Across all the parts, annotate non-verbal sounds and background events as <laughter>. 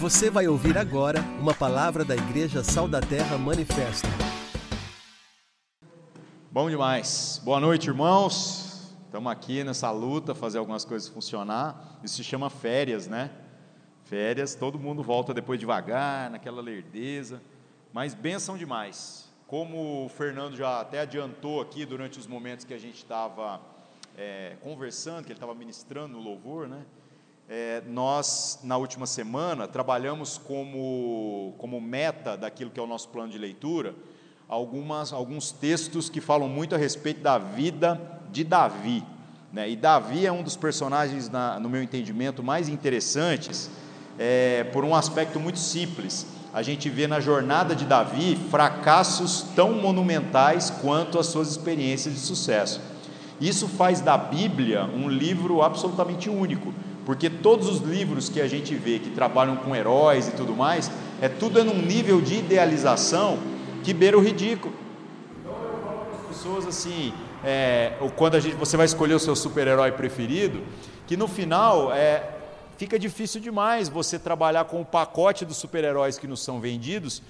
Você vai ouvir agora uma palavra da Igreja Sal da Terra Manifesto. Bom demais. Boa noite, irmãos. Estamos aqui nessa luta, fazer algumas coisas funcionar. Isso se chama férias, né? Férias, todo mundo volta depois devagar, naquela lerdeza, mas benção demais. Como o Fernando já até adiantou aqui durante os momentos que a gente estava é, conversando, que ele estava ministrando no louvor, né? É, nós, na última semana, trabalhamos como, como meta daquilo que é o nosso plano de leitura, algumas, alguns textos que falam muito a respeito da vida de Davi. Né? E Davi é um dos personagens, na, no meu entendimento, mais interessantes, é, por um aspecto muito simples. A gente vê na jornada de Davi fracassos tão monumentais quanto as suas experiências de sucesso. Isso faz da Bíblia um livro absolutamente único porque todos os livros que a gente vê que trabalham com heróis e tudo mais, é tudo é num nível de idealização que beira o ridículo. Então eu falo para as pessoas assim, é, quando a gente, você vai escolher o seu super-herói preferido, que no final é, fica difícil demais você trabalhar com o pacote dos super-heróis que nos são vendidos,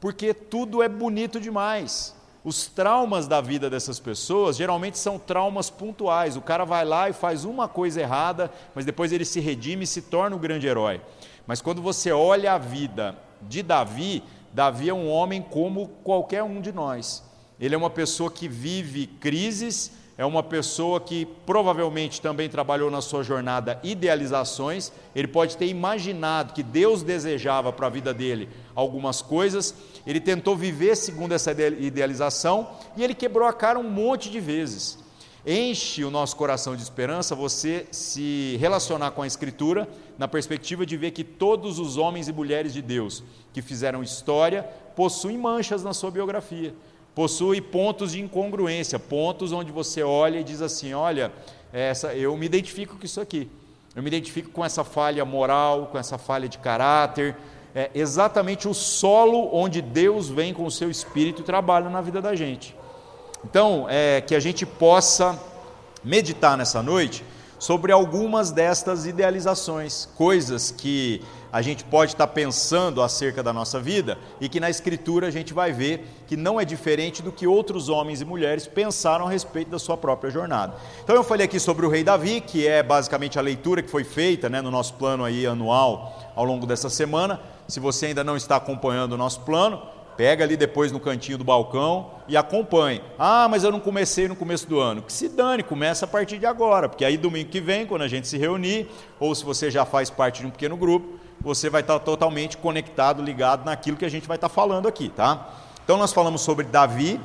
porque tudo é bonito demais. Os traumas da vida dessas pessoas geralmente são traumas pontuais. O cara vai lá e faz uma coisa errada, mas depois ele se redime e se torna um grande herói. Mas quando você olha a vida de Davi, Davi é um homem como qualquer um de nós. Ele é uma pessoa que vive crises, é uma pessoa que provavelmente também trabalhou na sua jornada idealizações, ele pode ter imaginado que Deus desejava para a vida dele algumas coisas, ele tentou viver segundo essa idealização e ele quebrou a cara um monte de vezes. Enche o nosso coração de esperança você se relacionar com a Escritura na perspectiva de ver que todos os homens e mulheres de Deus que fizeram história possuem manchas na sua biografia possui pontos de incongruência, pontos onde você olha e diz assim: olha, essa, eu me identifico com isso aqui, eu me identifico com essa falha moral, com essa falha de caráter, é exatamente o solo onde Deus vem com o seu espírito e trabalha na vida da gente. Então, é, que a gente possa meditar nessa noite sobre algumas destas idealizações, coisas que a gente pode estar pensando acerca da nossa vida e que na Escritura a gente vai ver que não é diferente do que outros homens e mulheres pensaram a respeito da sua própria jornada. Então eu falei aqui sobre o rei Davi, que é basicamente a leitura que foi feita né, no nosso plano aí anual ao longo dessa semana. Se você ainda não está acompanhando o nosso plano, Pega ali depois no cantinho do balcão e acompanhe. Ah, mas eu não comecei no começo do ano. Que se dane, começa a partir de agora, porque aí domingo que vem, quando a gente se reunir, ou se você já faz parte de um pequeno grupo, você vai estar totalmente conectado, ligado naquilo que a gente vai estar falando aqui, tá? Então nós falamos sobre Davi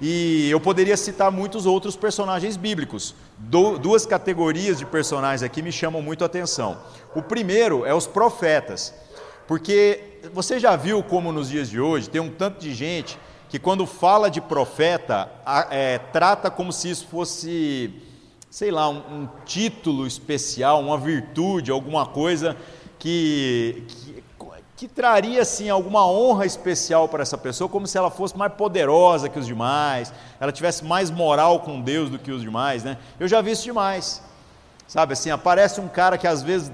e eu poderia citar muitos outros personagens bíblicos. Do, duas categorias de personagens aqui me chamam muito a atenção. O primeiro é os profetas, porque você já viu como nos dias de hoje tem um tanto de gente que quando fala de profeta é, trata como se isso fosse, sei lá, um, um título especial, uma virtude, alguma coisa que, que, que traria assim alguma honra especial para essa pessoa, como se ela fosse mais poderosa que os demais, ela tivesse mais moral com Deus do que os demais, né? Eu já vi isso demais, sabe? Assim, aparece um cara que às vezes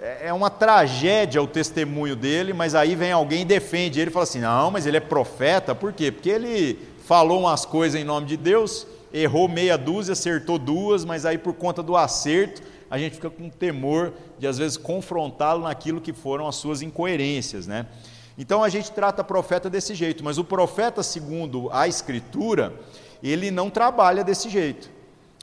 é, é uma tragédia o testemunho dele, mas aí vem alguém e defende ele e fala assim: não, mas ele é profeta, por quê? Porque ele falou umas coisas em nome de Deus, errou meia dúzia, acertou duas, mas aí por conta do acerto a gente fica com temor de às vezes confrontá-lo naquilo que foram as suas incoerências, né? Então a gente trata profeta desse jeito, mas o profeta, segundo a Escritura, ele não trabalha desse jeito.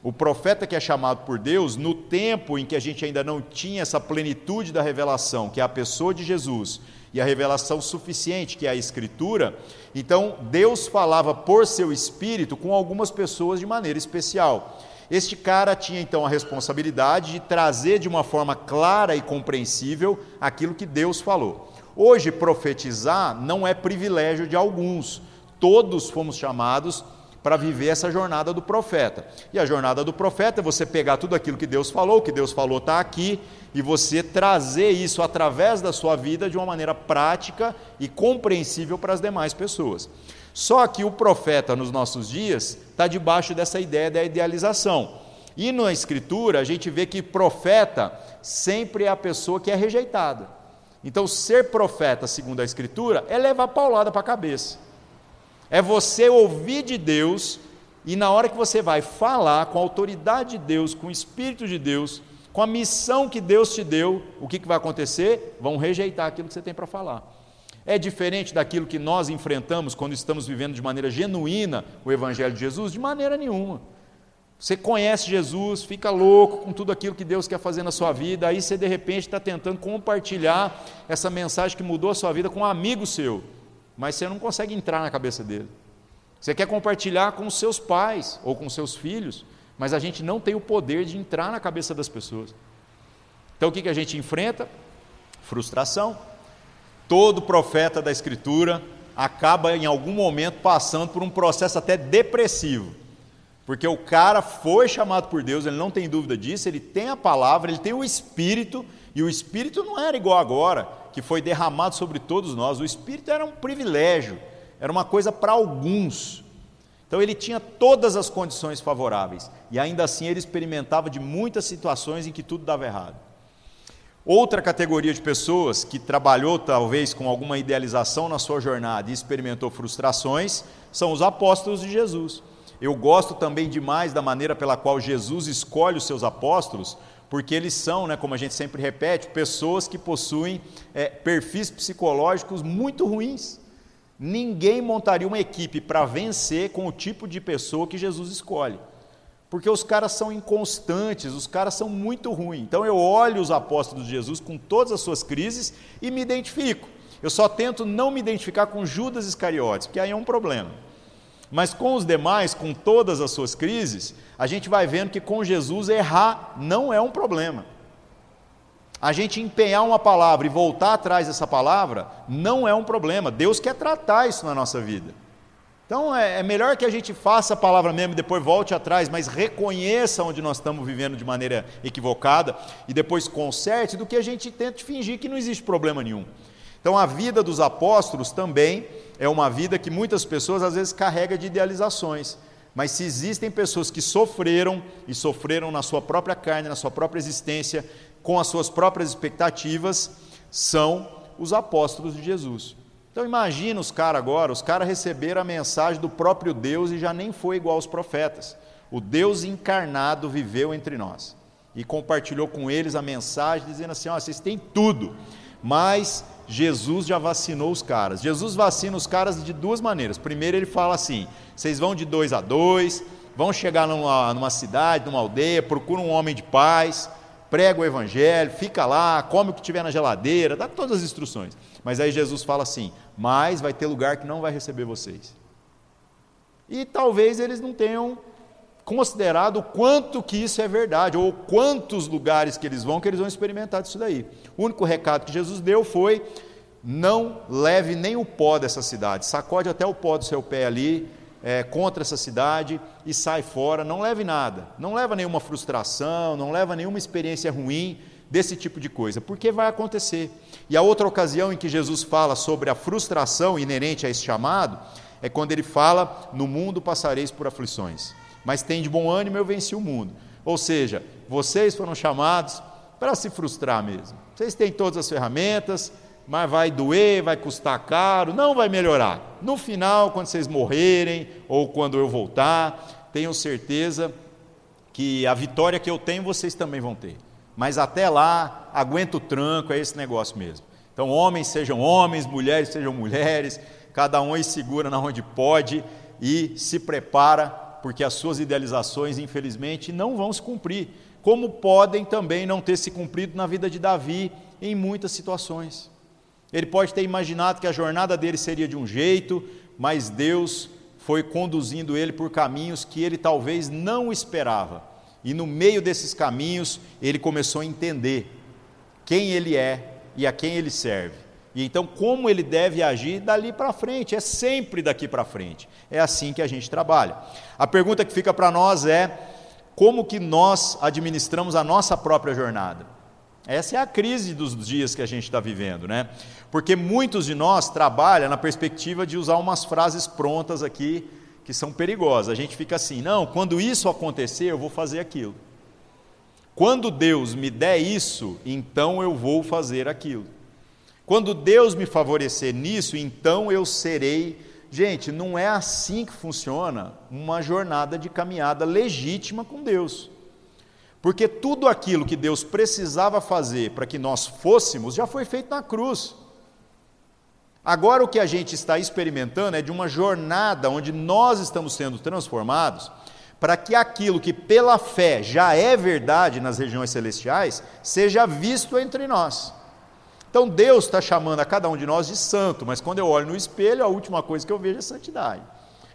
O profeta que é chamado por Deus, no tempo em que a gente ainda não tinha essa plenitude da revelação, que é a pessoa de Jesus, e a revelação suficiente, que é a Escritura, então Deus falava por seu Espírito com algumas pessoas de maneira especial. Este cara tinha então a responsabilidade de trazer de uma forma clara e compreensível aquilo que Deus falou. Hoje, profetizar não é privilégio de alguns, todos fomos chamados para viver essa jornada do profeta. E a jornada do profeta é você pegar tudo aquilo que Deus falou, o que Deus falou está aqui, e você trazer isso através da sua vida de uma maneira prática e compreensível para as demais pessoas. Só que o profeta nos nossos dias está debaixo dessa ideia da idealização. E na Escritura a gente vê que profeta sempre é a pessoa que é rejeitada. Então, ser profeta, segundo a Escritura, é levar paulada para a cabeça. É você ouvir de Deus e na hora que você vai falar com a autoridade de Deus, com o Espírito de Deus, com a missão que Deus te deu, o que, que vai acontecer? Vão rejeitar aquilo que você tem para falar. É diferente daquilo que nós enfrentamos quando estamos vivendo de maneira genuína o Evangelho de Jesus? De maneira nenhuma. Você conhece Jesus, fica louco com tudo aquilo que Deus quer fazer na sua vida, aí você de repente está tentando compartilhar essa mensagem que mudou a sua vida com um amigo seu, mas você não consegue entrar na cabeça dele. Você quer compartilhar com os seus pais ou com os seus filhos, mas a gente não tem o poder de entrar na cabeça das pessoas. Então o que, que a gente enfrenta? Frustração. Todo profeta da Escritura acaba em algum momento passando por um processo até depressivo. Porque o cara foi chamado por Deus, ele não tem dúvida disso, ele tem a palavra, ele tem o Espírito, e o Espírito não era igual agora, que foi derramado sobre todos nós. O Espírito era um privilégio, era uma coisa para alguns. Então ele tinha todas as condições favoráveis e ainda assim ele experimentava de muitas situações em que tudo dava errado. Outra categoria de pessoas que trabalhou talvez com alguma idealização na sua jornada e experimentou frustrações são os apóstolos de Jesus. Eu gosto também demais da maneira pela qual Jesus escolhe os seus apóstolos, porque eles são, né, como a gente sempre repete, pessoas que possuem é, perfis psicológicos muito ruins. Ninguém montaria uma equipe para vencer com o tipo de pessoa que Jesus escolhe. Porque os caras são inconstantes, os caras são muito ruins. Então eu olho os apóstolos de Jesus com todas as suas crises e me identifico. Eu só tento não me identificar com Judas Iscariotes, porque aí é um problema. Mas com os demais, com todas as suas crises, a gente vai vendo que com Jesus errar não é um problema a gente empenhar uma palavra e voltar atrás dessa palavra não é um problema. Deus quer tratar isso na nossa vida. Então é, é, melhor que a gente faça a palavra mesmo e depois volte atrás, mas reconheça onde nós estamos vivendo de maneira equivocada e depois conserte, do que a gente tente fingir que não existe problema nenhum. Então a vida dos apóstolos também é uma vida que muitas pessoas às vezes carrega de idealizações. Mas se existem pessoas que sofreram e sofreram na sua própria carne, na sua própria existência, com as suas próprias expectativas, são os apóstolos de Jesus. Então imagina os caras agora, os caras receberam a mensagem do próprio Deus e já nem foi igual aos profetas. O Deus encarnado viveu entre nós e compartilhou com eles a mensagem dizendo assim: ó, vocês têm tudo, mas Jesus já vacinou os caras. Jesus vacina os caras de duas maneiras. Primeiro ele fala assim: vocês vão de dois a dois, vão chegar numa, numa cidade, numa aldeia, procuram um homem de paz prega o evangelho, fica lá, come o que tiver na geladeira, dá todas as instruções. Mas aí Jesus fala assim: mas vai ter lugar que não vai receber vocês. E talvez eles não tenham considerado o quanto que isso é verdade, ou quantos lugares que eles vão que eles vão experimentar disso daí. O único recado que Jesus deu foi: não leve nem o pó dessa cidade, sacode até o pó do seu pé ali, é, contra essa cidade e sai fora, não leve nada, não leva nenhuma frustração, não leva nenhuma experiência ruim desse tipo de coisa, porque vai acontecer. E a outra ocasião em que Jesus fala sobre a frustração inerente a esse chamado é quando ele fala: No mundo passareis por aflições, mas tem de bom ânimo, eu venci o mundo. Ou seja, vocês foram chamados para se frustrar mesmo. Vocês têm todas as ferramentas, mas vai doer, vai custar caro, não vai melhorar. No final, quando vocês morrerem ou quando eu voltar, tenham certeza que a vitória que eu tenho vocês também vão ter. Mas até lá, aguenta o tranco, é esse negócio mesmo. Então, homens sejam homens, mulheres sejam mulheres, cada um aí segura na onde pode e se prepara, porque as suas idealizações, infelizmente, não vão se cumprir, como podem também não ter se cumprido na vida de Davi em muitas situações. Ele pode ter imaginado que a jornada dele seria de um jeito, mas Deus foi conduzindo ele por caminhos que ele talvez não esperava. E no meio desses caminhos, ele começou a entender quem ele é e a quem ele serve. E então, como ele deve agir dali para frente, é sempre daqui para frente. É assim que a gente trabalha. A pergunta que fica para nós é: como que nós administramos a nossa própria jornada? Essa é a crise dos dias que a gente está vivendo, né? Porque muitos de nós trabalham na perspectiva de usar umas frases prontas aqui que são perigosas. A gente fica assim: não, quando isso acontecer, eu vou fazer aquilo. Quando Deus me der isso, então eu vou fazer aquilo. Quando Deus me favorecer nisso, então eu serei. Gente, não é assim que funciona uma jornada de caminhada legítima com Deus. Porque tudo aquilo que Deus precisava fazer para que nós fôssemos já foi feito na cruz. Agora o que a gente está experimentando é de uma jornada onde nós estamos sendo transformados para que aquilo que pela fé já é verdade nas regiões celestiais seja visto entre nós. Então Deus está chamando a cada um de nós de santo, mas quando eu olho no espelho, a última coisa que eu vejo é santidade.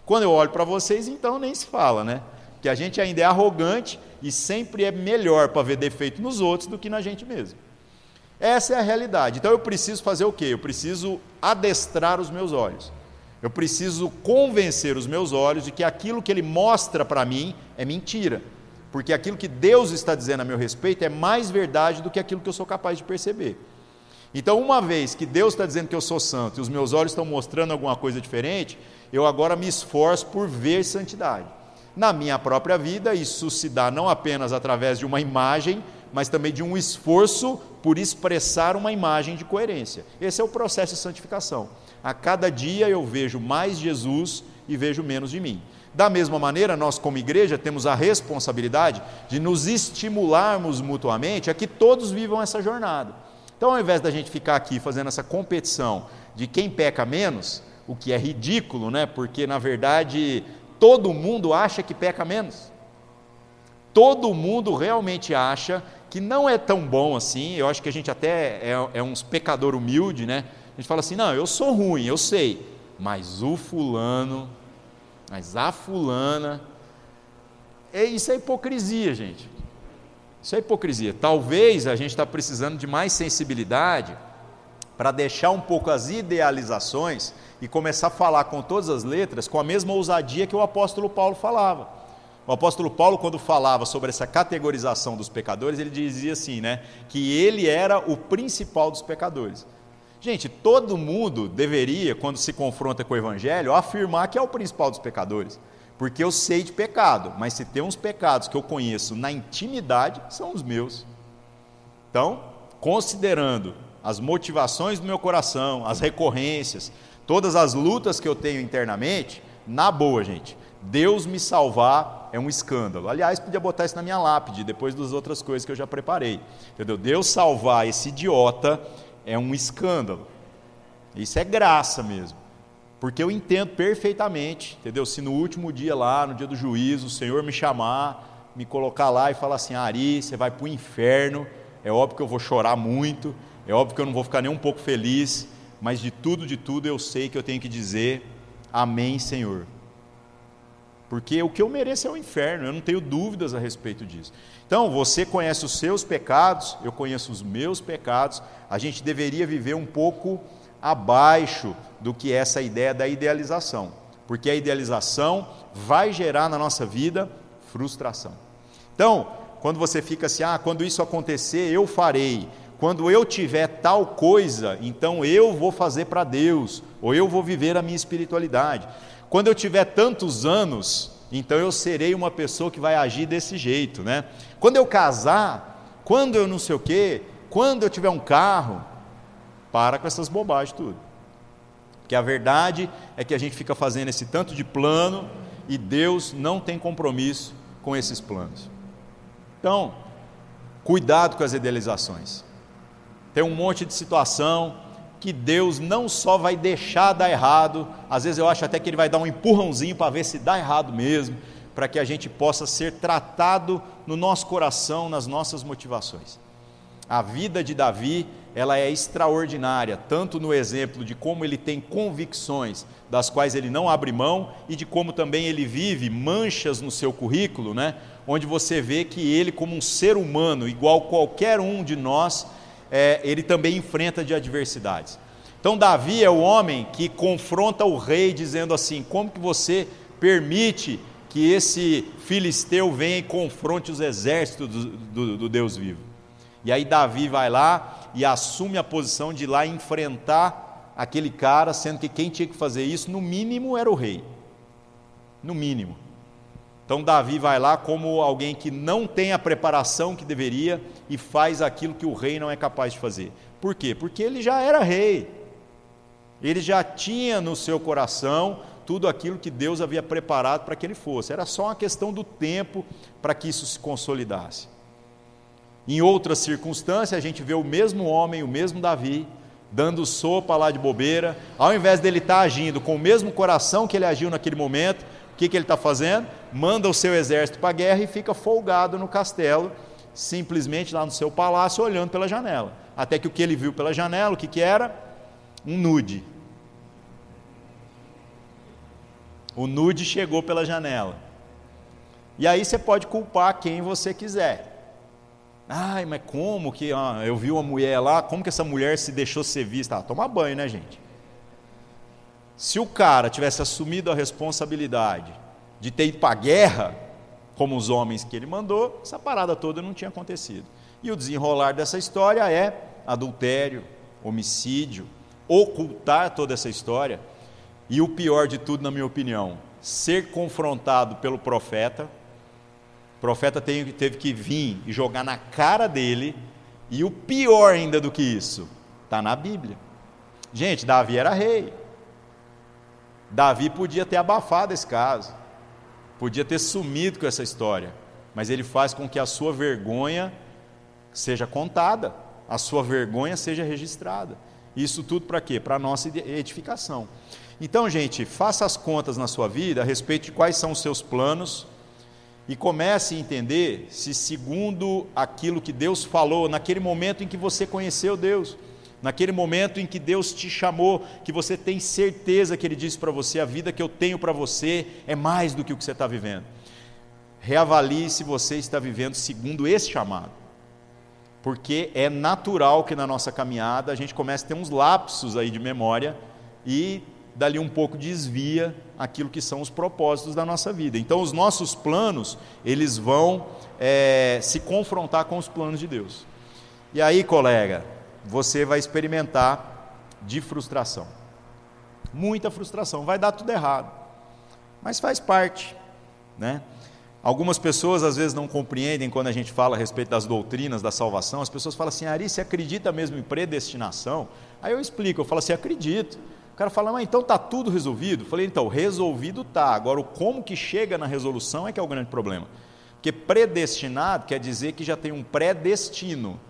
Quando eu olho para vocês, então nem se fala, né? Que a gente ainda é arrogante e sempre é melhor para ver defeito nos outros do que na gente mesmo. Essa é a realidade. Então eu preciso fazer o quê? Eu preciso adestrar os meus olhos. Eu preciso convencer os meus olhos de que aquilo que ele mostra para mim é mentira. Porque aquilo que Deus está dizendo a meu respeito é mais verdade do que aquilo que eu sou capaz de perceber. Então, uma vez que Deus está dizendo que eu sou santo e os meus olhos estão mostrando alguma coisa diferente, eu agora me esforço por ver santidade. Na minha própria vida, isso se dá não apenas através de uma imagem, mas também de um esforço por expressar uma imagem de coerência. Esse é o processo de santificação. A cada dia eu vejo mais Jesus e vejo menos de mim. Da mesma maneira, nós, como igreja, temos a responsabilidade de nos estimularmos mutuamente a que todos vivam essa jornada. Então, ao invés da gente ficar aqui fazendo essa competição de quem peca menos, o que é ridículo, né? Porque na verdade todo mundo acha que peca menos. Todo mundo realmente acha que não é tão bom assim. Eu acho que a gente até é, é uns pecador humilde, né? A gente fala assim: não, eu sou ruim, eu sei, mas o fulano, mas a fulana. É, isso é hipocrisia, gente. Isso é hipocrisia. Talvez a gente está precisando de mais sensibilidade para deixar um pouco as idealizações e começar a falar com todas as letras com a mesma ousadia que o apóstolo Paulo falava. O apóstolo Paulo, quando falava sobre essa categorização dos pecadores, ele dizia assim, né, que ele era o principal dos pecadores. Gente, todo mundo deveria, quando se confronta com o evangelho, afirmar que é o principal dos pecadores porque eu sei de pecado, mas se tem uns pecados que eu conheço na intimidade, são os meus. Então, considerando as motivações do meu coração, as recorrências, todas as lutas que eu tenho internamente, na boa, gente, Deus me salvar é um escândalo. Aliás, podia botar isso na minha lápide, depois das outras coisas que eu já preparei. Entendeu? Deus salvar esse idiota é um escândalo. Isso é graça mesmo. Porque eu entendo perfeitamente, entendeu? Se no último dia lá, no dia do juízo, o Senhor me chamar, me colocar lá e falar assim: Ari, você vai para o inferno, é óbvio que eu vou chorar muito, é óbvio que eu não vou ficar nem um pouco feliz, mas de tudo, de tudo eu sei que eu tenho que dizer: Amém, Senhor. Porque o que eu mereço é o inferno, eu não tenho dúvidas a respeito disso. Então, você conhece os seus pecados, eu conheço os meus pecados, a gente deveria viver um pouco abaixo do que essa ideia da idealização, porque a idealização vai gerar na nossa vida frustração. Então, quando você fica assim, ah, quando isso acontecer, eu farei. Quando eu tiver tal coisa, então eu vou fazer para Deus, ou eu vou viver a minha espiritualidade. Quando eu tiver tantos anos, então eu serei uma pessoa que vai agir desse jeito, né? Quando eu casar, quando eu não sei o quê, quando eu tiver um carro, para com essas bobagens tudo. Porque a verdade é que a gente fica fazendo esse tanto de plano e Deus não tem compromisso com esses planos. Então, cuidado com as idealizações. Tem um monte de situação que Deus não só vai deixar dar errado, às vezes eu acho até que Ele vai dar um empurrãozinho para ver se dá errado mesmo, para que a gente possa ser tratado no nosso coração, nas nossas motivações. A vida de Davi ela é extraordinária, tanto no exemplo de como ele tem convicções das quais ele não abre mão e de como também ele vive manchas no seu currículo, né? onde você vê que ele, como um ser humano, igual qualquer um de nós, é, ele também enfrenta de adversidades. Então, Davi é o homem que confronta o rei, dizendo assim: como que você permite que esse filisteu venha e confronte os exércitos do, do, do Deus vivo? E aí, Davi vai lá e assume a posição de ir lá enfrentar aquele cara, sendo que quem tinha que fazer isso, no mínimo, era o rei. No mínimo. Então Davi vai lá como alguém que não tem a preparação que deveria e faz aquilo que o rei não é capaz de fazer. Por quê? Porque ele já era rei. Ele já tinha no seu coração tudo aquilo que Deus havia preparado para que ele fosse. Era só uma questão do tempo para que isso se consolidasse. Em outras circunstâncias, a gente vê o mesmo homem, o mesmo Davi, dando sopa lá de bobeira, ao invés dele estar tá agindo com o mesmo coração que ele agiu naquele momento, o que, que ele está fazendo? Manda o seu exército para a guerra e fica folgado no castelo, simplesmente lá no seu palácio, olhando pela janela. Até que o que ele viu pela janela, o que, que era? Um nude. O nude chegou pela janela. E aí você pode culpar quem você quiser. Ai, mas como que ó, eu vi uma mulher lá, como que essa mulher se deixou ser vista? Ah, toma banho, né, gente? Se o cara tivesse assumido a responsabilidade de ter ido para a guerra, como os homens que ele mandou, essa parada toda não tinha acontecido. E o desenrolar dessa história é adultério, homicídio, ocultar toda essa história. E o pior de tudo, na minha opinião, ser confrontado pelo profeta. O profeta teve que vir e jogar na cara dele. E o pior ainda do que isso, está na Bíblia. Gente, Davi era rei. Davi podia ter abafado esse caso, podia ter sumido com essa história, mas ele faz com que a sua vergonha seja contada, a sua vergonha seja registrada. Isso tudo para quê? Para nossa edificação. Então, gente, faça as contas na sua vida a respeito de quais são os seus planos e comece a entender se, segundo aquilo que Deus falou, naquele momento em que você conheceu Deus, naquele momento em que Deus te chamou, que você tem certeza que Ele disse para você: a vida que eu tenho para você é mais do que o que você está vivendo. Reavalie se você está vivendo segundo esse chamado, porque é natural que na nossa caminhada a gente comece a ter uns lapsos aí de memória e dali um pouco desvia aquilo que são os propósitos da nossa vida. Então, os nossos planos, eles vão é, se confrontar com os planos de Deus. E aí, colega, você vai experimentar de frustração. Muita frustração, vai dar tudo errado. Mas faz parte, né? Algumas pessoas às vezes não compreendem quando a gente fala a respeito das doutrinas da salvação. As pessoas falam assim: Ari, você acredita mesmo em predestinação? Aí eu explico, eu falo assim: acredito. O cara fala, mas então está tudo resolvido? Eu falei, então, resolvido está. Agora, o como que chega na resolução é que é o grande problema. Porque predestinado quer dizer que já tem um predestino.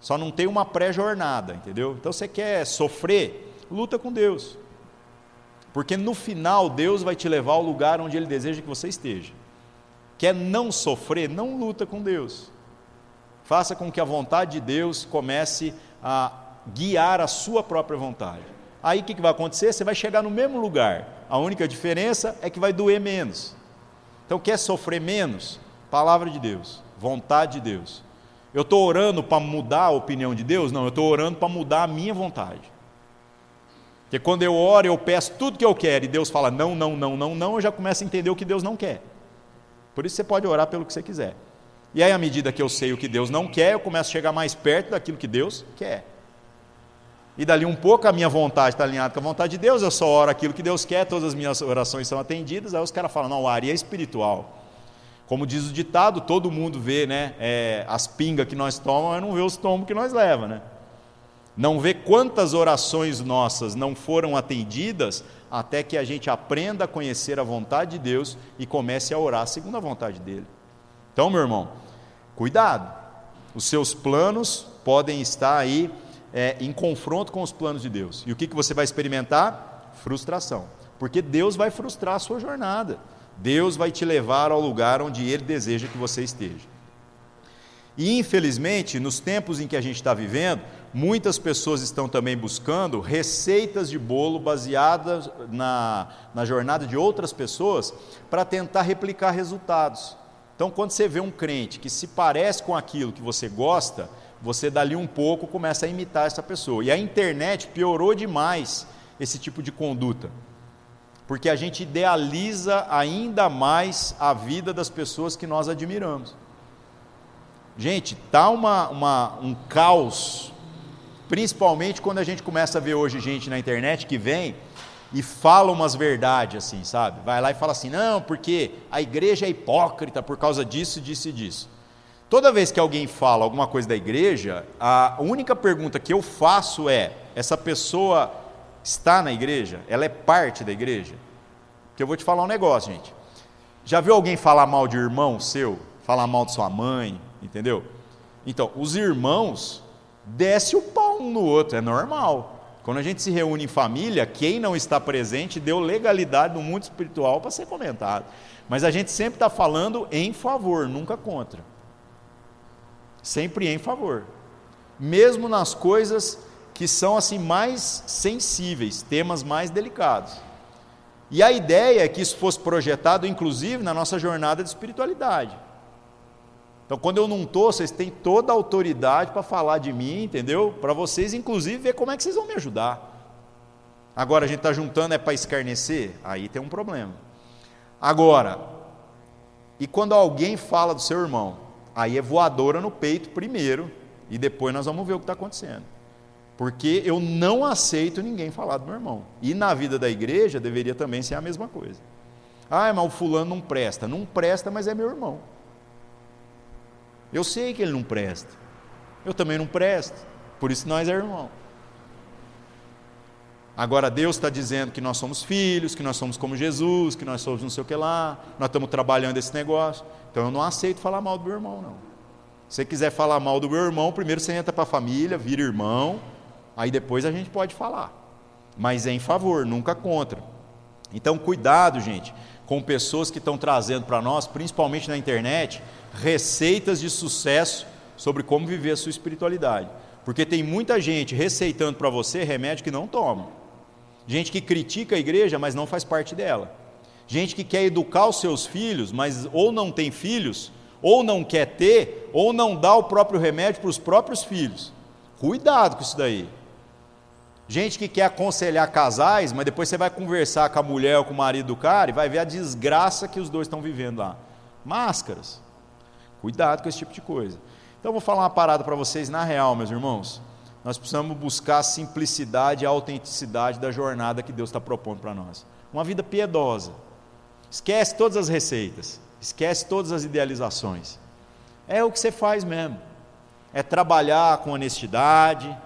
Só não tem uma pré-jornada, entendeu? Então você quer sofrer, luta com Deus. Porque no final Deus vai te levar ao lugar onde Ele deseja que você esteja. Quer não sofrer, não luta com Deus. Faça com que a vontade de Deus comece a guiar a sua própria vontade. Aí o que, que vai acontecer? Você vai chegar no mesmo lugar. A única diferença é que vai doer menos. Então, quer sofrer menos? Palavra de Deus, vontade de Deus. Eu estou orando para mudar a opinião de Deus? Não, eu estou orando para mudar a minha vontade. Porque quando eu oro, eu peço tudo que eu quero e Deus fala não, não, não, não, não, eu já começo a entender o que Deus não quer. Por isso você pode orar pelo que você quiser. E aí, à medida que eu sei o que Deus não quer, eu começo a chegar mais perto daquilo que Deus quer. E dali um pouco a minha vontade está alinhada com a vontade de Deus, eu só oro aquilo que Deus quer, todas as minhas orações são atendidas. Aí os caras falam: não, o Ari é espiritual. Como diz o ditado, todo mundo vê né, é, as pingas que nós tomamos, mas não vê os tombos que nós leva, né? Não vê quantas orações nossas não foram atendidas até que a gente aprenda a conhecer a vontade de Deus e comece a orar segundo a vontade dele. Então, meu irmão, cuidado. Os seus planos podem estar aí é, em confronto com os planos de Deus. E o que, que você vai experimentar? Frustração. Porque Deus vai frustrar a sua jornada. Deus vai te levar ao lugar onde Ele deseja que você esteja. E infelizmente, nos tempos em que a gente está vivendo, muitas pessoas estão também buscando receitas de bolo baseadas na, na jornada de outras pessoas para tentar replicar resultados. Então, quando você vê um crente que se parece com aquilo que você gosta, você dali um pouco começa a imitar essa pessoa. E a internet piorou demais esse tipo de conduta porque a gente idealiza ainda mais a vida das pessoas que nós admiramos. Gente, tá uma, uma, um caos, principalmente quando a gente começa a ver hoje gente na internet que vem e fala umas verdades assim, sabe? Vai lá e fala assim: não, porque a igreja é hipócrita por causa disso, disso e disso. Toda vez que alguém fala alguma coisa da igreja, a única pergunta que eu faço é: essa pessoa está na igreja? Ela é parte da igreja? Porque eu vou te falar um negócio, gente. Já viu alguém falar mal de irmão seu? Falar mal de sua mãe? Entendeu? Então, os irmãos desce o pau um no outro, é normal. Quando a gente se reúne em família, quem não está presente deu legalidade no mundo espiritual para ser comentado. Mas a gente sempre está falando em favor, nunca contra. Sempre em favor. Mesmo nas coisas que são assim mais sensíveis, temas mais delicados. E a ideia é que isso fosse projetado, inclusive, na nossa jornada de espiritualidade. Então, quando eu não estou, vocês têm toda a autoridade para falar de mim, entendeu? Para vocês, inclusive, ver como é que vocês vão me ajudar. Agora, a gente está juntando é para escarnecer? Aí tem um problema. Agora, e quando alguém fala do seu irmão? Aí é voadora no peito primeiro, e depois nós vamos ver o que está acontecendo. Porque eu não aceito ninguém falar do meu irmão. E na vida da igreja deveria também ser a mesma coisa. Ah, mas o fulano não presta. Não presta, mas é meu irmão. Eu sei que ele não presta. Eu também não presto. Por isso nós é irmão. Agora Deus está dizendo que nós somos filhos, que nós somos como Jesus, que nós somos não sei o que lá, nós estamos trabalhando esse negócio. Então eu não aceito falar mal do meu irmão, não. Se você quiser falar mal do meu irmão, primeiro você entra para a família, vira irmão, aí depois a gente pode falar. Mas é em favor, nunca contra. Então cuidado, gente, com pessoas que estão trazendo para nós, principalmente na internet, receitas de sucesso sobre como viver a sua espiritualidade. Porque tem muita gente receitando para você remédio que não toma. Gente que critica a igreja, mas não faz parte dela. Gente que quer educar os seus filhos, mas ou não tem filhos, ou não quer ter, ou não dá o próprio remédio para os próprios filhos. Cuidado com isso daí. Gente que quer aconselhar casais, mas depois você vai conversar com a mulher ou com o marido do cara e vai ver a desgraça que os dois estão vivendo lá. Máscaras. Cuidado com esse tipo de coisa. Então eu vou falar uma parada para vocês na real, meus irmãos. Nós precisamos buscar a simplicidade e a autenticidade da jornada que Deus está propondo para nós. Uma vida piedosa. Esquece todas as receitas, esquece todas as idealizações. É o que você faz mesmo. É trabalhar com honestidade,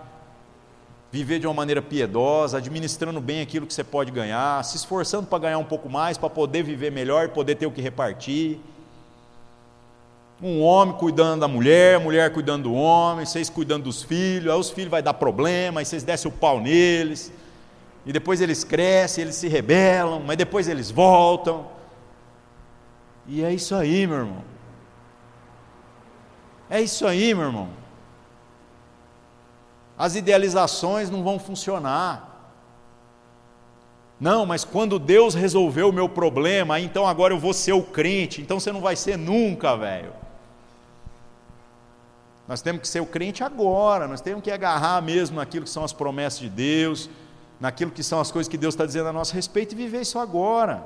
viver de uma maneira piedosa, administrando bem aquilo que você pode ganhar, se esforçando para ganhar um pouco mais, para poder viver melhor e poder ter o que repartir um homem cuidando da mulher, mulher cuidando do homem, vocês cuidando dos filhos, aí os filhos vai dar problema, aí vocês descem o pau neles, e depois eles crescem, eles se rebelam, mas depois eles voltam. E é isso aí, meu irmão. É isso aí, meu irmão. As idealizações não vão funcionar. Não, mas quando Deus resolveu o meu problema, então agora eu vou ser o crente. Então você não vai ser nunca, velho. Nós temos que ser o crente agora, nós temos que agarrar mesmo naquilo que são as promessas de Deus, naquilo que são as coisas que Deus está dizendo a nosso respeito e viver isso agora.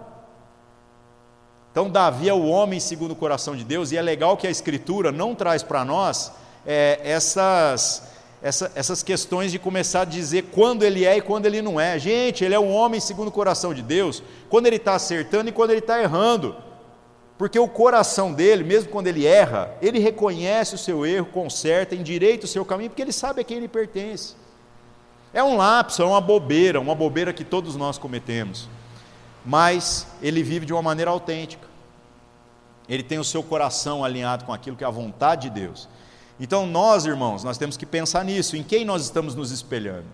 Então, Davi é o homem segundo o coração de Deus, e é legal que a Escritura não traz para nós é, essas, essa, essas questões de começar a dizer quando ele é e quando ele não é. Gente, ele é um homem segundo o coração de Deus, quando ele está acertando e quando ele está errando. Porque o coração dele, mesmo quando ele erra, ele reconhece o seu erro, conserta, endireita o seu caminho, porque ele sabe a quem ele pertence. É um lapso, é uma bobeira, uma bobeira que todos nós cometemos. Mas ele vive de uma maneira autêntica. Ele tem o seu coração alinhado com aquilo que é a vontade de Deus. Então nós, irmãos, nós temos que pensar nisso, em quem nós estamos nos espelhando.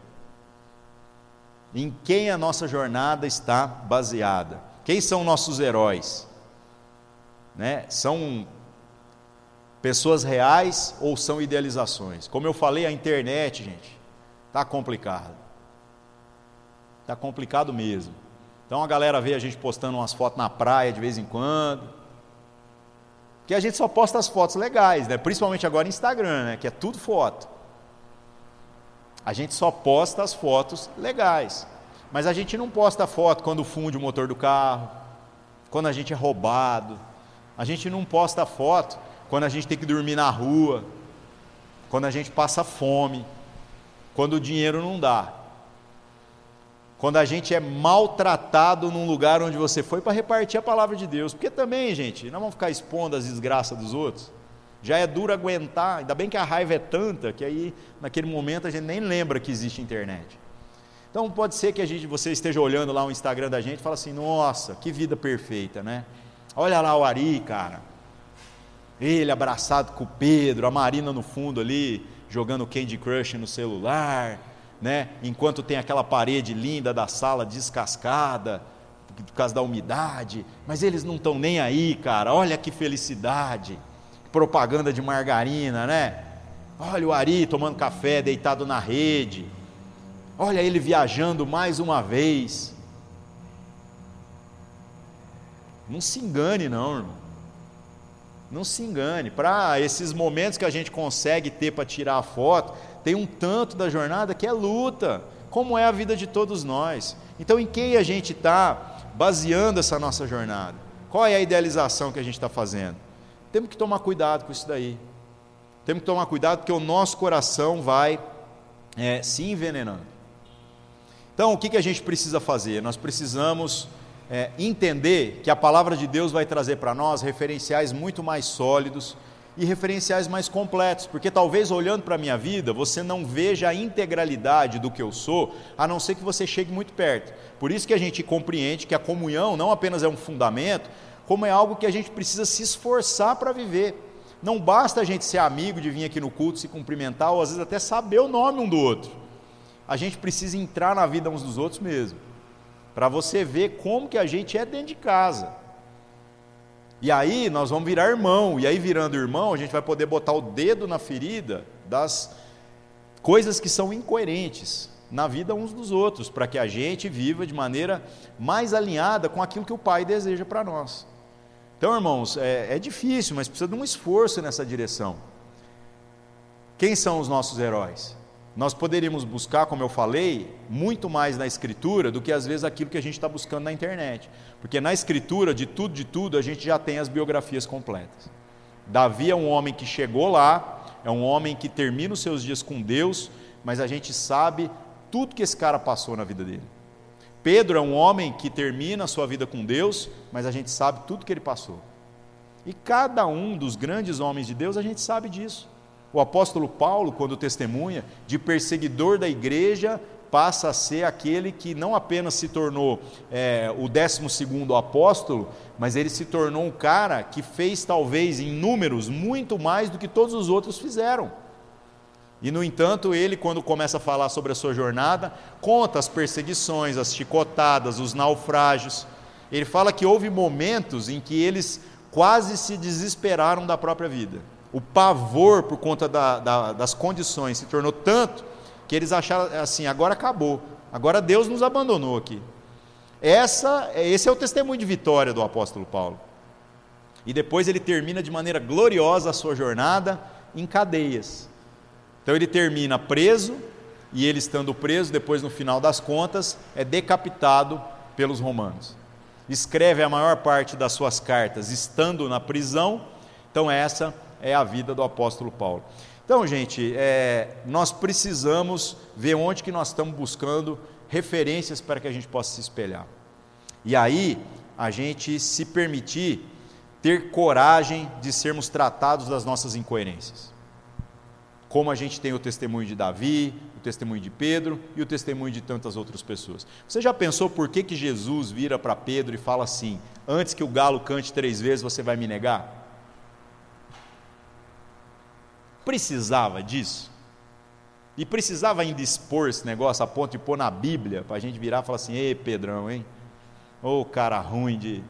Em quem a nossa jornada está baseada. Quem são nossos heróis? Né, são pessoas reais ou são idealizações. Como eu falei, a internet, gente, está complicado. Está complicado mesmo. Então a galera vê a gente postando umas fotos na praia de vez em quando. Que a gente só posta as fotos legais, né? Principalmente agora no Instagram, né? Que é tudo foto. A gente só posta as fotos legais. Mas a gente não posta foto quando funde o motor do carro, quando a gente é roubado, a gente não posta foto quando a gente tem que dormir na rua, quando a gente passa fome, quando o dinheiro não dá. quando a gente é maltratado num lugar onde você foi para repartir a palavra de Deus. Porque também, gente, não vamos ficar expondo as desgraças dos outros. Já é duro aguentar, ainda bem que a raiva é tanta que aí naquele momento a gente nem lembra que existe internet. Então pode ser que a gente, você esteja olhando lá o Instagram da gente e fala assim: "Nossa, que vida perfeita, né? Olha lá o Ari, cara. Ele abraçado com o Pedro, a Marina no fundo ali, jogando Candy Crush no celular, né? Enquanto tem aquela parede linda da sala descascada por causa da umidade, mas eles não estão nem aí, cara. Olha que felicidade. Propaganda de margarina, né? Olha o Ari tomando café, deitado na rede. Olha ele viajando mais uma vez. Não se engane, não, irmão. Não se engane. Para esses momentos que a gente consegue ter para tirar a foto, tem um tanto da jornada que é luta, como é a vida de todos nós. Então, em quem a gente está baseando essa nossa jornada? Qual é a idealização que a gente está fazendo? Temos que tomar cuidado com isso daí. Temos que tomar cuidado porque o nosso coração vai é, se envenenando. Então, o que, que a gente precisa fazer? Nós precisamos é, entender que a palavra de Deus vai trazer para nós referenciais muito mais sólidos e referenciais mais completos, porque talvez olhando para a minha vida você não veja a integralidade do que eu sou, a não ser que você chegue muito perto. Por isso que a gente compreende que a comunhão não apenas é um fundamento, como é algo que a gente precisa se esforçar para viver. Não basta a gente ser amigo de vir aqui no culto, se cumprimentar, ou às vezes até saber o nome um do outro. A gente precisa entrar na vida uns dos outros mesmo, para você ver como que a gente é dentro de casa. E aí nós vamos virar irmão, e aí virando irmão, a gente vai poder botar o dedo na ferida das coisas que são incoerentes na vida uns dos outros, para que a gente viva de maneira mais alinhada com aquilo que o Pai deseja para nós. Então, irmãos, é, é difícil, mas precisa de um esforço nessa direção. Quem são os nossos heróis? Nós poderíamos buscar, como eu falei, muito mais na Escritura do que às vezes aquilo que a gente está buscando na internet. Porque na Escritura, de tudo, de tudo, a gente já tem as biografias completas. Davi é um homem que chegou lá, é um homem que termina os seus dias com Deus, mas a gente sabe tudo que esse cara passou na vida dele. Pedro é um homem que termina a sua vida com Deus, mas a gente sabe tudo que ele passou. E cada um dos grandes homens de Deus, a gente sabe disso. O apóstolo Paulo, quando testemunha, de perseguidor da igreja, passa a ser aquele que não apenas se tornou é, o décimo segundo apóstolo, mas ele se tornou um cara que fez talvez em números muito mais do que todos os outros fizeram. E no entanto, ele, quando começa a falar sobre a sua jornada, conta as perseguições, as chicotadas, os naufrágios. Ele fala que houve momentos em que eles quase se desesperaram da própria vida o pavor por conta da, da, das condições se tornou tanto que eles acharam assim: agora acabou, agora Deus nos abandonou aqui. Essa, esse é o testemunho de vitória do apóstolo Paulo. E depois ele termina de maneira gloriosa a sua jornada em cadeias. Então ele termina preso, e ele estando preso, depois no final das contas, é decapitado pelos romanos. Escreve a maior parte das suas cartas estando na prisão. Então essa é a vida do apóstolo Paulo. Então, gente, é, nós precisamos ver onde que nós estamos buscando referências para que a gente possa se espelhar. E aí, a gente se permitir ter coragem de sermos tratados das nossas incoerências. Como a gente tem o testemunho de Davi, o testemunho de Pedro e o testemunho de tantas outras pessoas. Você já pensou por que, que Jesus vira para Pedro e fala assim: Antes que o galo cante três vezes, você vai me negar? Precisava disso? E precisava ainda expor esse negócio a ponto de pôr na Bíblia, para a gente virar e falar assim: ei, Pedrão, hein? Ô cara ruim de.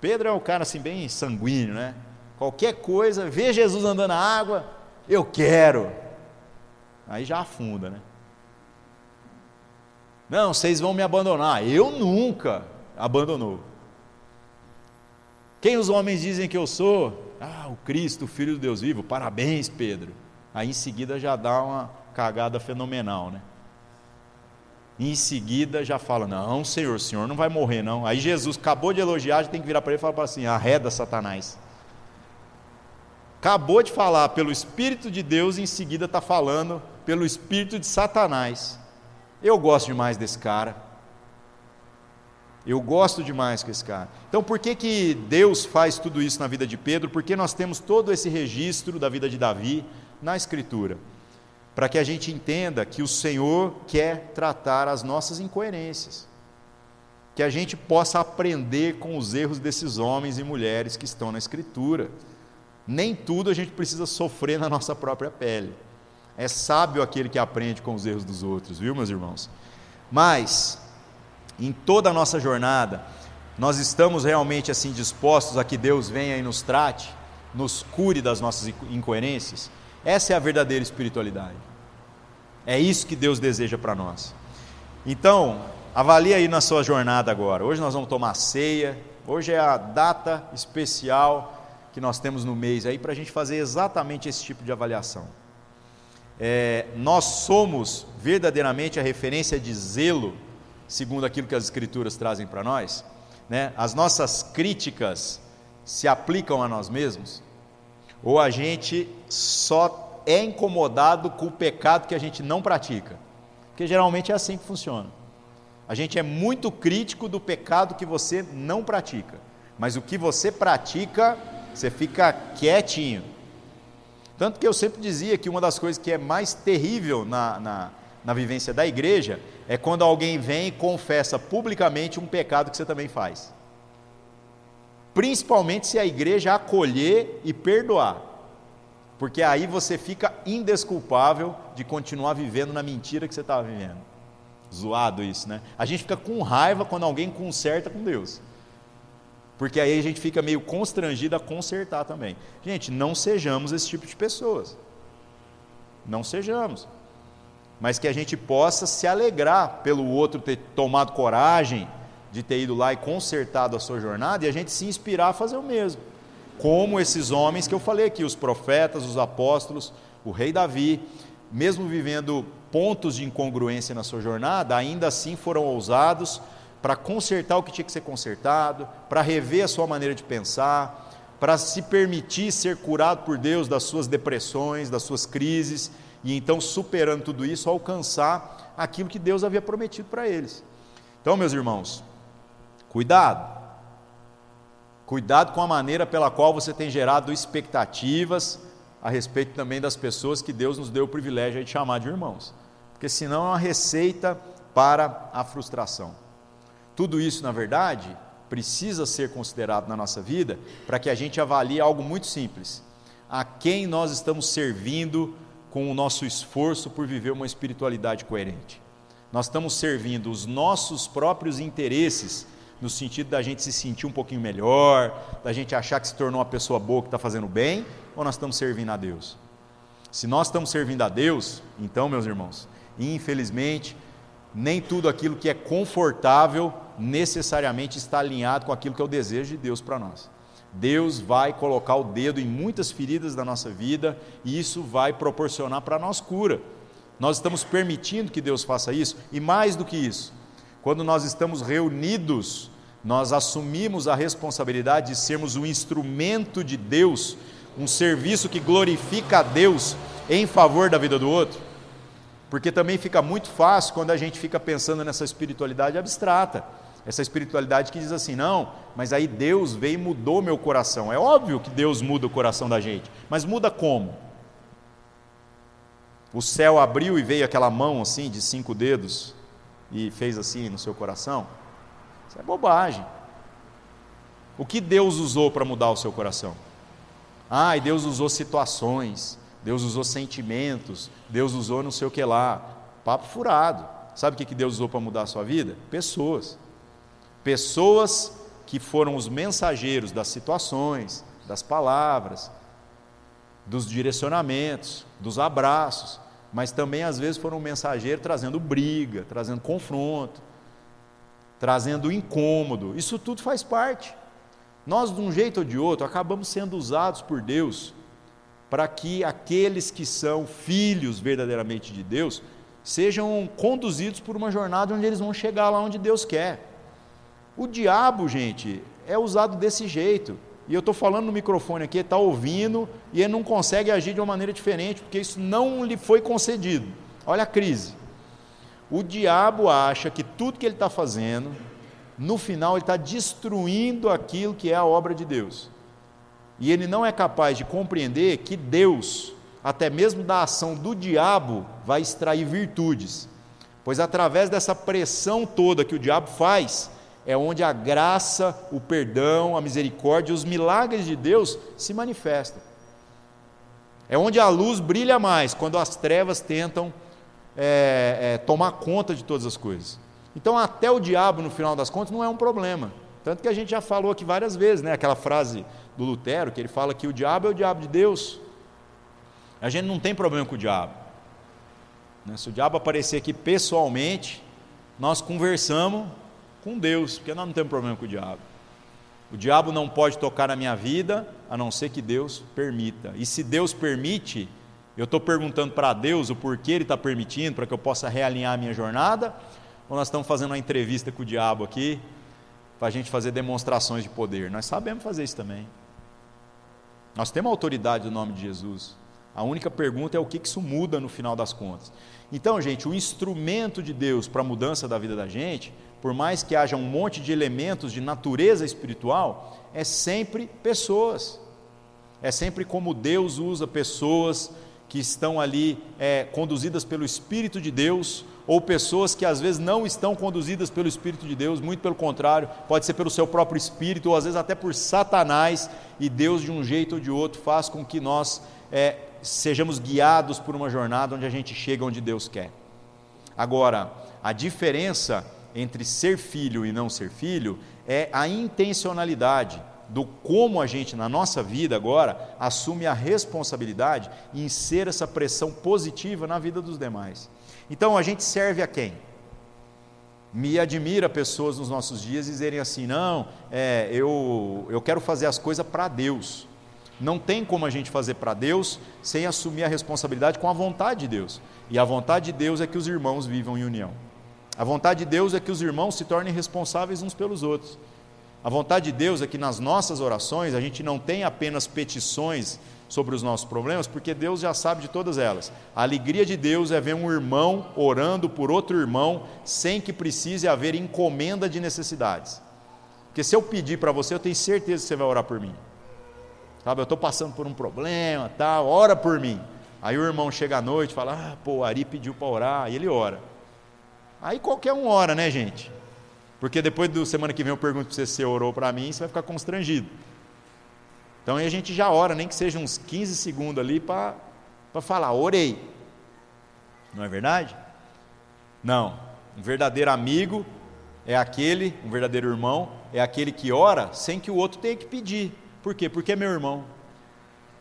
Pedro é um cara assim, bem sanguíneo, né? Qualquer coisa, vê Jesus andando na água, eu quero. Aí já afunda, né? Não, vocês vão me abandonar. Eu nunca abandonou. Quem os homens dizem que eu sou? Ah, o Cristo, o Filho de Deus vivo, parabéns, Pedro. Aí em seguida já dá uma cagada fenomenal, né? Em seguida já fala: Não, Senhor, o Senhor não vai morrer, não. Aí Jesus acabou de elogiar, já tem que virar para ele e falar assim: Arreda Satanás. Acabou de falar pelo Espírito de Deus, e em seguida está falando pelo Espírito de Satanás. Eu gosto demais desse cara. Eu gosto demais com esse cara. Então, por que, que Deus faz tudo isso na vida de Pedro? Porque nós temos todo esse registro da vida de Davi na Escritura. Para que a gente entenda que o Senhor quer tratar as nossas incoerências. Que a gente possa aprender com os erros desses homens e mulheres que estão na Escritura. Nem tudo a gente precisa sofrer na nossa própria pele. É sábio aquele que aprende com os erros dos outros, viu, meus irmãos? Mas, em toda a nossa jornada, nós estamos realmente assim dispostos a que Deus venha e nos trate, nos cure das nossas incoerências? Essa é a verdadeira espiritualidade. É isso que Deus deseja para nós. Então, avalie aí na sua jornada agora. Hoje nós vamos tomar ceia. Hoje é a data especial que nós temos no mês aí para a gente fazer exatamente esse tipo de avaliação. É, nós somos verdadeiramente a referência de zelo, segundo aquilo que as Escrituras trazem para nós? Né? As nossas críticas se aplicam a nós mesmos? Ou a gente só é incomodado com o pecado que a gente não pratica? Porque geralmente é assim que funciona. A gente é muito crítico do pecado que você não pratica, mas o que você pratica você fica quietinho. Tanto que eu sempre dizia que uma das coisas que é mais terrível na, na, na vivência da igreja é quando alguém vem e confessa publicamente um pecado que você também faz. Principalmente se a igreja acolher e perdoar. Porque aí você fica indesculpável de continuar vivendo na mentira que você estava vivendo. Zoado isso, né? A gente fica com raiva quando alguém conserta com Deus porque aí a gente fica meio constrangido a consertar também. Gente, não sejamos esse tipo de pessoas. Não sejamos. Mas que a gente possa se alegrar pelo outro ter tomado coragem de ter ido lá e consertado a sua jornada e a gente se inspirar a fazer o mesmo. Como esses homens que eu falei aqui, os profetas, os apóstolos, o rei Davi, mesmo vivendo pontos de incongruência na sua jornada, ainda assim foram ousados para consertar o que tinha que ser consertado, para rever a sua maneira de pensar, para se permitir ser curado por Deus das suas depressões, das suas crises, e então, superando tudo isso, alcançar aquilo que Deus havia prometido para eles. Então, meus irmãos, cuidado. Cuidado com a maneira pela qual você tem gerado expectativas a respeito também das pessoas que Deus nos deu o privilégio de chamar de irmãos. Porque senão é uma receita para a frustração. Tudo isso, na verdade, precisa ser considerado na nossa vida para que a gente avalie algo muito simples: a quem nós estamos servindo com o nosso esforço por viver uma espiritualidade coerente. Nós estamos servindo os nossos próprios interesses, no sentido da gente se sentir um pouquinho melhor, da gente achar que se tornou uma pessoa boa que está fazendo bem, ou nós estamos servindo a Deus? Se nós estamos servindo a Deus, então, meus irmãos, infelizmente, nem tudo aquilo que é confortável necessariamente está alinhado com aquilo que é o desejo de Deus para nós. Deus vai colocar o dedo em muitas feridas da nossa vida e isso vai proporcionar para nós cura. Nós estamos permitindo que Deus faça isso e mais do que isso, quando nós estamos reunidos, nós assumimos a responsabilidade de sermos um instrumento de Deus, um serviço que glorifica a Deus em favor da vida do outro. Porque também fica muito fácil quando a gente fica pensando nessa espiritualidade abstrata. Essa espiritualidade que diz assim: não, mas aí Deus veio e mudou meu coração. É óbvio que Deus muda o coração da gente, mas muda como? O céu abriu e veio aquela mão assim, de cinco dedos, e fez assim no seu coração? Isso é bobagem. O que Deus usou para mudar o seu coração? Ah, e Deus usou situações, Deus usou sentimentos, Deus usou não sei o que lá. Papo furado. Sabe o que Deus usou para mudar a sua vida? Pessoas. Pessoas que foram os mensageiros das situações, das palavras, dos direcionamentos, dos abraços, mas também às vezes foram mensageiros trazendo briga, trazendo confronto, trazendo incômodo. Isso tudo faz parte. Nós, de um jeito ou de outro, acabamos sendo usados por Deus para que aqueles que são filhos verdadeiramente de Deus sejam conduzidos por uma jornada onde eles vão chegar lá onde Deus quer. O diabo, gente, é usado desse jeito. E eu estou falando no microfone aqui, está ouvindo e ele não consegue agir de uma maneira diferente, porque isso não lhe foi concedido. Olha a crise. O diabo acha que tudo que ele está fazendo, no final ele está destruindo aquilo que é a obra de Deus. E ele não é capaz de compreender que Deus, até mesmo da ação do diabo, vai extrair virtudes. Pois através dessa pressão toda que o diabo faz, é onde a graça, o perdão, a misericórdia, os milagres de Deus se manifestam. É onde a luz brilha mais, quando as trevas tentam é, é, tomar conta de todas as coisas. Então, até o diabo, no final das contas, não é um problema. Tanto que a gente já falou aqui várias vezes, né? aquela frase do Lutero, que ele fala que o diabo é o diabo de Deus. A gente não tem problema com o diabo. Né? Se o diabo aparecer aqui pessoalmente, nós conversamos com Deus, porque nós não temos problema com o diabo. O diabo não pode tocar na minha vida, a não ser que Deus permita. E se Deus permite, eu estou perguntando para Deus o porquê Ele está permitindo, para que eu possa realinhar a minha jornada, ou nós estamos fazendo uma entrevista com o diabo aqui, para a gente fazer demonstrações de poder? Nós sabemos fazer isso também. Nós temos autoridade no nome de Jesus. A única pergunta é o que isso muda no final das contas. Então, gente, o instrumento de Deus para a mudança da vida da gente, por mais que haja um monte de elementos de natureza espiritual, é sempre pessoas. É sempre como Deus usa pessoas que estão ali é, conduzidas pelo Espírito de Deus, ou pessoas que às vezes não estão conduzidas pelo Espírito de Deus, muito pelo contrário, pode ser pelo seu próprio espírito, ou às vezes até por Satanás, e Deus, de um jeito ou de outro, faz com que nós é, sejamos guiados por uma jornada onde a gente chega onde Deus quer. Agora, a diferença entre ser filho e não ser filho é a intencionalidade do como a gente, na nossa vida agora, assume a responsabilidade em ser essa pressão positiva na vida dos demais. Então, a gente serve a quem? Me admira pessoas nos nossos dias dizerem assim: não, é, eu, eu quero fazer as coisas para Deus. Não tem como a gente fazer para Deus sem assumir a responsabilidade com a vontade de Deus. E a vontade de Deus é que os irmãos vivam em união. A vontade de Deus é que os irmãos se tornem responsáveis uns pelos outros. A vontade de Deus é que nas nossas orações a gente não tenha apenas petições sobre os nossos problemas, porque Deus já sabe de todas elas. A alegria de Deus é ver um irmão orando por outro irmão sem que precise haver encomenda de necessidades. Porque se eu pedir para você, eu tenho certeza que você vai orar por mim. Sabe, eu estou passando por um problema, tal, ora por mim. Aí o irmão chega à noite e fala: Ah, pô, o Ari pediu para orar, e ele ora. Aí qualquer um ora, né, gente? Porque depois do semana que vem eu pergunto para você se você orou para mim, você vai ficar constrangido. Então aí a gente já ora, nem que seja uns 15 segundos ali para falar, orei. Não é verdade? Não. Um verdadeiro amigo é aquele, um verdadeiro irmão, é aquele que ora sem que o outro tenha que pedir. Por quê? Porque é meu irmão.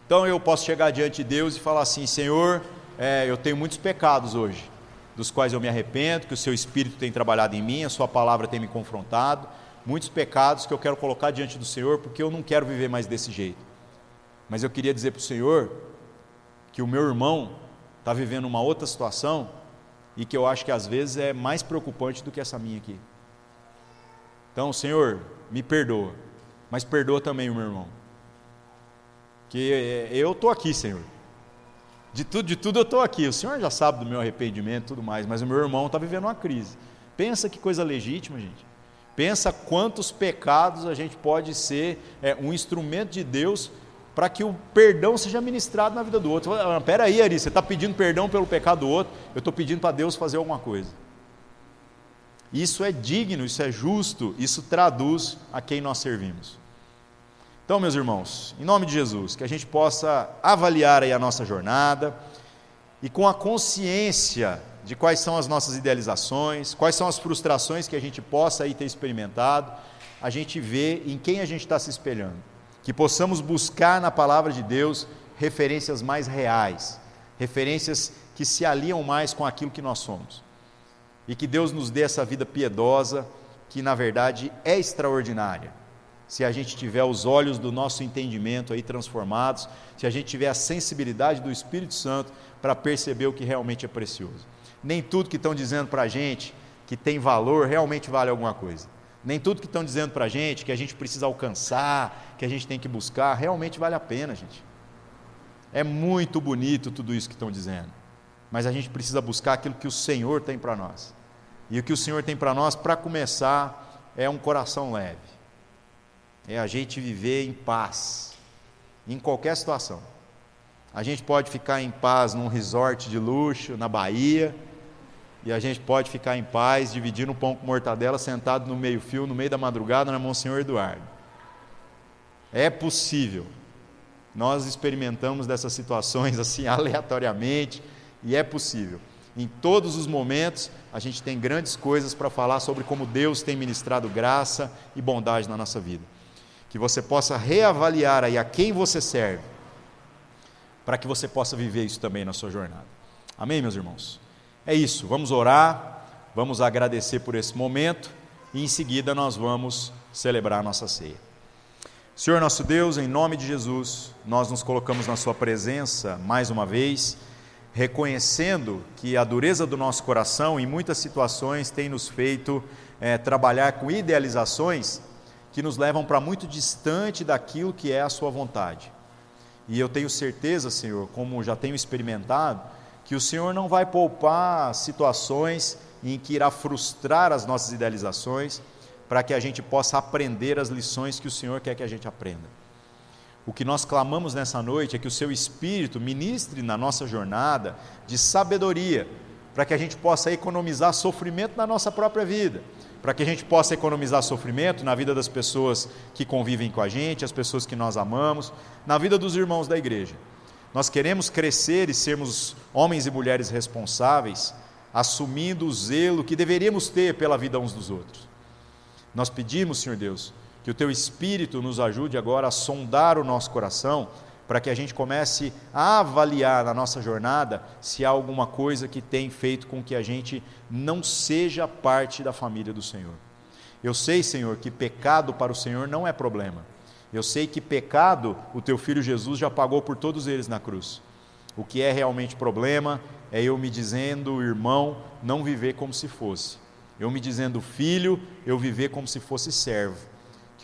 Então eu posso chegar diante de Deus e falar assim: Senhor, é, eu tenho muitos pecados hoje dos quais eu me arrependo, que o seu Espírito tem trabalhado em mim, a sua palavra tem me confrontado, muitos pecados que eu quero colocar diante do Senhor, porque eu não quero viver mais desse jeito. Mas eu queria dizer para o Senhor que o meu irmão está vivendo uma outra situação e que eu acho que às vezes é mais preocupante do que essa minha aqui. Então, Senhor, me perdoa, mas perdoa também o meu irmão. Que é, eu estou aqui, Senhor de tudo, de tudo eu estou aqui. O Senhor já sabe do meu arrependimento e tudo mais, mas o meu irmão está vivendo uma crise. Pensa que coisa legítima, gente. Pensa quantos pecados a gente pode ser é, um instrumento de Deus para que o perdão seja ministrado na vida do outro. Espera aí, Ari, você está pedindo perdão pelo pecado do outro, eu estou pedindo para Deus fazer alguma coisa. Isso é digno, isso é justo, isso traduz a quem nós servimos. Então, meus irmãos, em nome de Jesus, que a gente possa avaliar aí a nossa jornada e com a consciência de quais são as nossas idealizações, quais são as frustrações que a gente possa aí ter experimentado, a gente vê em quem a gente está se espelhando. Que possamos buscar na palavra de Deus referências mais reais, referências que se aliam mais com aquilo que nós somos. E que Deus nos dê essa vida piedosa, que na verdade é extraordinária se a gente tiver os olhos do nosso entendimento aí transformados, se a gente tiver a sensibilidade do Espírito Santo para perceber o que realmente é precioso. Nem tudo que estão dizendo para a gente que tem valor realmente vale alguma coisa. Nem tudo que estão dizendo para a gente que a gente precisa alcançar, que a gente tem que buscar, realmente vale a pena, gente. É muito bonito tudo isso que estão dizendo. mas a gente precisa buscar aquilo que o Senhor tem para nós. E o que o Senhor tem para nós, para começar, é um coração leve, é a gente viver em paz, em qualquer situação. A gente pode ficar em paz num resort de luxo na Bahia, e a gente pode ficar em paz dividindo um pão com mortadela sentado no meio-fio, no meio da madrugada, na Monsenhor Eduardo. É possível. Nós experimentamos dessas situações <laughs> assim aleatoriamente e é possível. Em todos os momentos, a gente tem grandes coisas para falar sobre como Deus tem ministrado graça e bondade na nossa vida. Que você possa reavaliar aí a quem você serve, para que você possa viver isso também na sua jornada. Amém, meus irmãos? É isso, vamos orar, vamos agradecer por esse momento e em seguida nós vamos celebrar a nossa ceia. Senhor nosso Deus, em nome de Jesus, nós nos colocamos na Sua presença mais uma vez, reconhecendo que a dureza do nosso coração em muitas situações tem nos feito é, trabalhar com idealizações que nos levam para muito distante daquilo que é a Sua vontade. E eu tenho certeza, Senhor, como já tenho experimentado, que o Senhor não vai poupar situações em que irá frustrar as nossas idealizações, para que a gente possa aprender as lições que o Senhor quer que a gente aprenda. O que nós clamamos nessa noite é que o Seu Espírito ministre na nossa jornada de sabedoria, para que a gente possa economizar sofrimento na nossa própria vida, para que a gente possa economizar sofrimento na vida das pessoas que convivem com a gente, as pessoas que nós amamos, na vida dos irmãos da igreja. Nós queremos crescer e sermos homens e mulheres responsáveis, assumindo o zelo que deveríamos ter pela vida uns dos outros. Nós pedimos, Senhor Deus, que o Teu Espírito nos ajude agora a sondar o nosso coração, para que a gente comece a avaliar na nossa jornada se há alguma coisa que tem feito com que a gente não seja parte da família do Senhor. Eu sei, Senhor, que pecado para o Senhor não é problema. Eu sei que pecado o teu filho Jesus já pagou por todos eles na cruz. O que é realmente problema é eu me dizendo, irmão, não viver como se fosse. Eu me dizendo filho, eu viver como se fosse servo.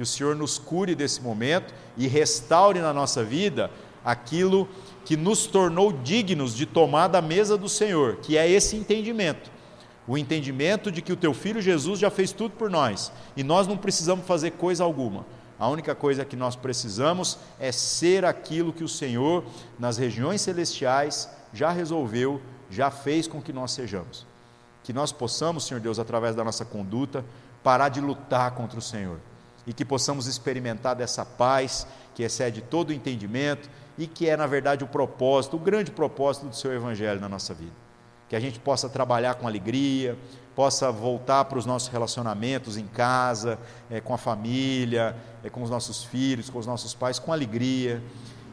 Que o Senhor nos cure desse momento e restaure na nossa vida aquilo que nos tornou dignos de tomar da mesa do Senhor, que é esse entendimento. O entendimento de que o teu filho Jesus já fez tudo por nós e nós não precisamos fazer coisa alguma a única coisa que nós precisamos é ser aquilo que o Senhor, nas regiões celestiais, já resolveu, já fez com que nós sejamos. Que nós possamos, Senhor Deus, através da nossa conduta, parar de lutar contra o Senhor e que possamos experimentar dessa paz que excede todo o entendimento e que é, na verdade, o propósito, o grande propósito do seu Evangelho na nossa vida. Que a gente possa trabalhar com alegria, possa voltar para os nossos relacionamentos em casa, é, com a família, é, com os nossos filhos, com os nossos pais, com alegria.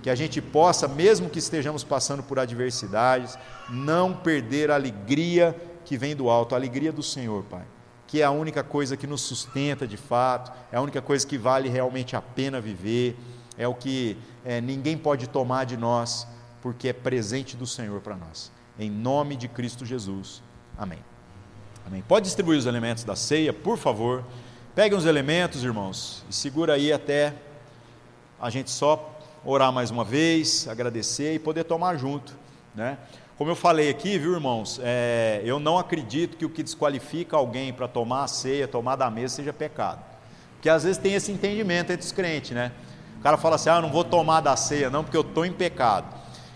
Que a gente possa, mesmo que estejamos passando por adversidades, não perder a alegria que vem do alto, a alegria do Senhor, Pai. Que é a única coisa que nos sustenta de fato, é a única coisa que vale realmente a pena viver, é o que é, ninguém pode tomar de nós, porque é presente do Senhor para nós. Em nome de Cristo Jesus. Amém. Amém. Pode distribuir os elementos da ceia, por favor. Peguem os elementos, irmãos, e segura aí até a gente só orar mais uma vez, agradecer e poder tomar junto, né? Como eu falei aqui, viu, irmãos, é, eu não acredito que o que desqualifica alguém para tomar a ceia, tomar da mesa, seja pecado. Porque às vezes tem esse entendimento entre os crentes, né? O cara fala assim: ah, eu não vou tomar da ceia, não, porque eu estou em pecado.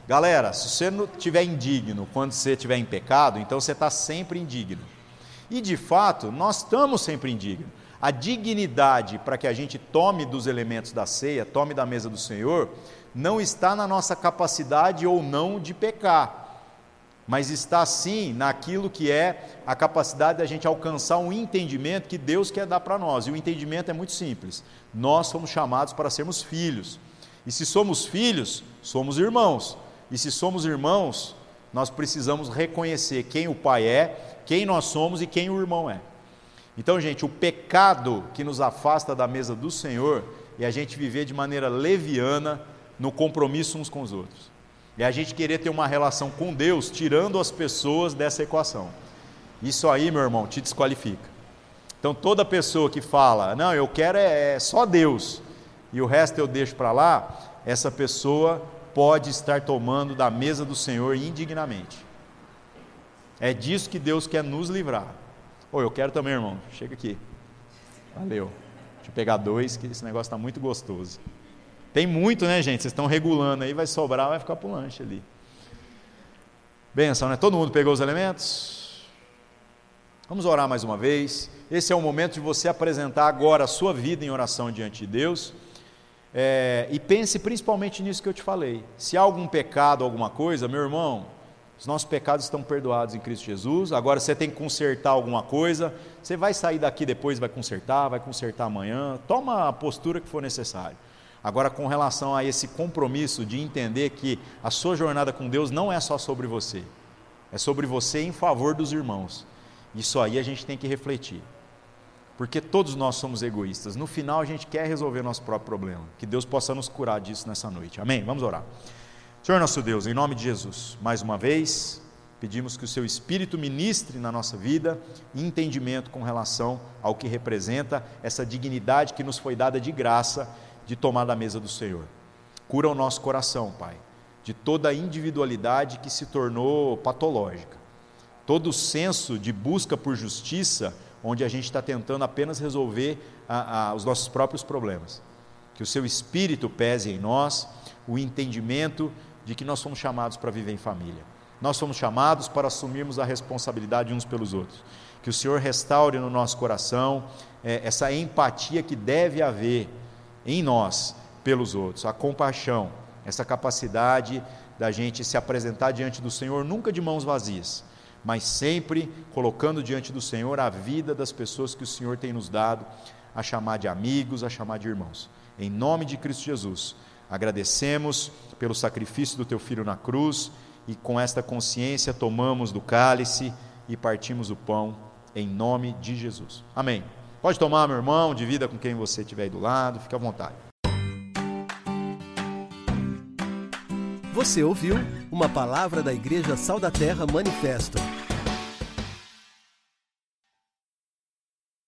Galera, se você não estiver indigno quando você estiver em pecado, então você está sempre indigno. E de fato, nós estamos sempre indignos. A dignidade para que a gente tome dos elementos da ceia, tome da mesa do Senhor, não está na nossa capacidade ou não de pecar, mas está sim naquilo que é a capacidade da gente alcançar um entendimento que Deus quer dar para nós. E o entendimento é muito simples. Nós somos chamados para sermos filhos. E se somos filhos, somos irmãos. E se somos irmãos, nós precisamos reconhecer quem o Pai é quem nós somos e quem o irmão é. Então, gente, o pecado que nos afasta da mesa do Senhor é a gente viver de maneira leviana no compromisso uns com os outros. É a gente querer ter uma relação com Deus, tirando as pessoas dessa equação. Isso aí, meu irmão, te desqualifica. Então, toda pessoa que fala, não, eu quero é, é só Deus, e o resto eu deixo para lá, essa pessoa pode estar tomando da mesa do Senhor indignamente. É disso que Deus quer nos livrar. Ô, eu quero também, irmão. Chega aqui. Valeu. Deixa eu pegar dois, que esse negócio está muito gostoso. Tem muito, né, gente? Vocês estão regulando aí, vai sobrar, vai ficar para o lanche ali. Benção, né? Todo mundo pegou os elementos? Vamos orar mais uma vez. Esse é o momento de você apresentar agora a sua vida em oração diante de Deus. É, e pense principalmente nisso que eu te falei. Se há algum pecado, alguma coisa, meu irmão, os nossos pecados estão perdoados em Cristo Jesus. Agora você tem que consertar alguma coisa. Você vai sair daqui depois, vai consertar, vai consertar amanhã. Toma a postura que for necessário. Agora, com relação a esse compromisso de entender que a sua jornada com Deus não é só sobre você, é sobre você em favor dos irmãos. Isso aí a gente tem que refletir. Porque todos nós somos egoístas. No final, a gente quer resolver nosso próprio problema. Que Deus possa nos curar disso nessa noite. Amém? Vamos orar. Senhor nosso Deus, em nome de Jesus, mais uma vez, pedimos que o Seu Espírito ministre na nossa vida entendimento com relação ao que representa essa dignidade que nos foi dada de graça de tomar da mesa do Senhor. Cura o nosso coração, Pai, de toda a individualidade que se tornou patológica, todo o senso de busca por justiça, onde a gente está tentando apenas resolver a, a, os nossos próprios problemas. Que o Seu Espírito pese em nós o entendimento de que nós somos chamados para viver em família. Nós somos chamados para assumirmos a responsabilidade uns pelos outros. Que o Senhor restaure no nosso coração é, essa empatia que deve haver em nós pelos outros, a compaixão, essa capacidade da gente se apresentar diante do Senhor nunca de mãos vazias, mas sempre colocando diante do Senhor a vida das pessoas que o Senhor tem nos dado a chamar de amigos, a chamar de irmãos. Em nome de Cristo Jesus. Agradecemos pelo sacrifício do teu filho na cruz e com esta consciência tomamos do cálice e partimos o pão em nome de Jesus. Amém. Pode tomar, meu irmão, divida com quem você estiver aí do lado, fique à vontade. Você ouviu uma palavra da Igreja Sal da Terra Manifesto